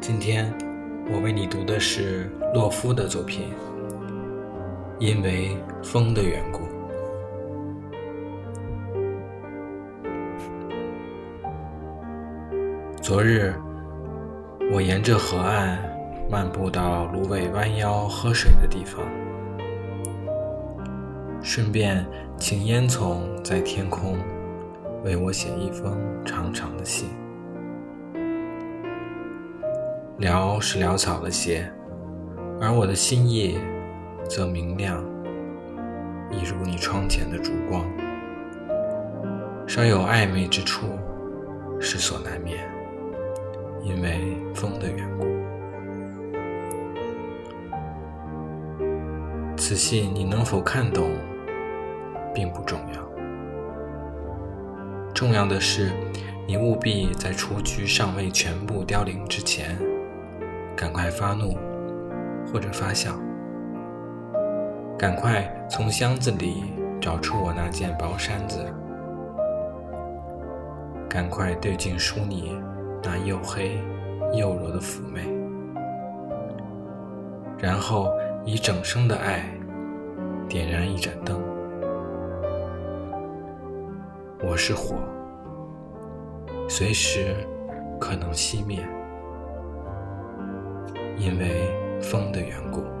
今天我为你读的是洛夫的作品，《因为风的缘故》。昨日，我沿着河岸漫步到芦苇弯腰喝水的地方，顺便请烟囱在天空为我写一封长长的信。潦是潦草了些，而我的心意则明亮，一如你窗前的烛光。稍有暧昧之处，是所难免，因为风的缘故。此信你能否看懂，并不重要，重要的是，你务必在雏菊尚未全部凋零之前。赶快发怒，或者发笑。赶快从箱子里找出我那件薄衫子。赶快对镜梳你那又黑又柔的妩媚。然后以整生的爱点燃一盏灯。我是火，随时可能熄灭。因为风的缘故。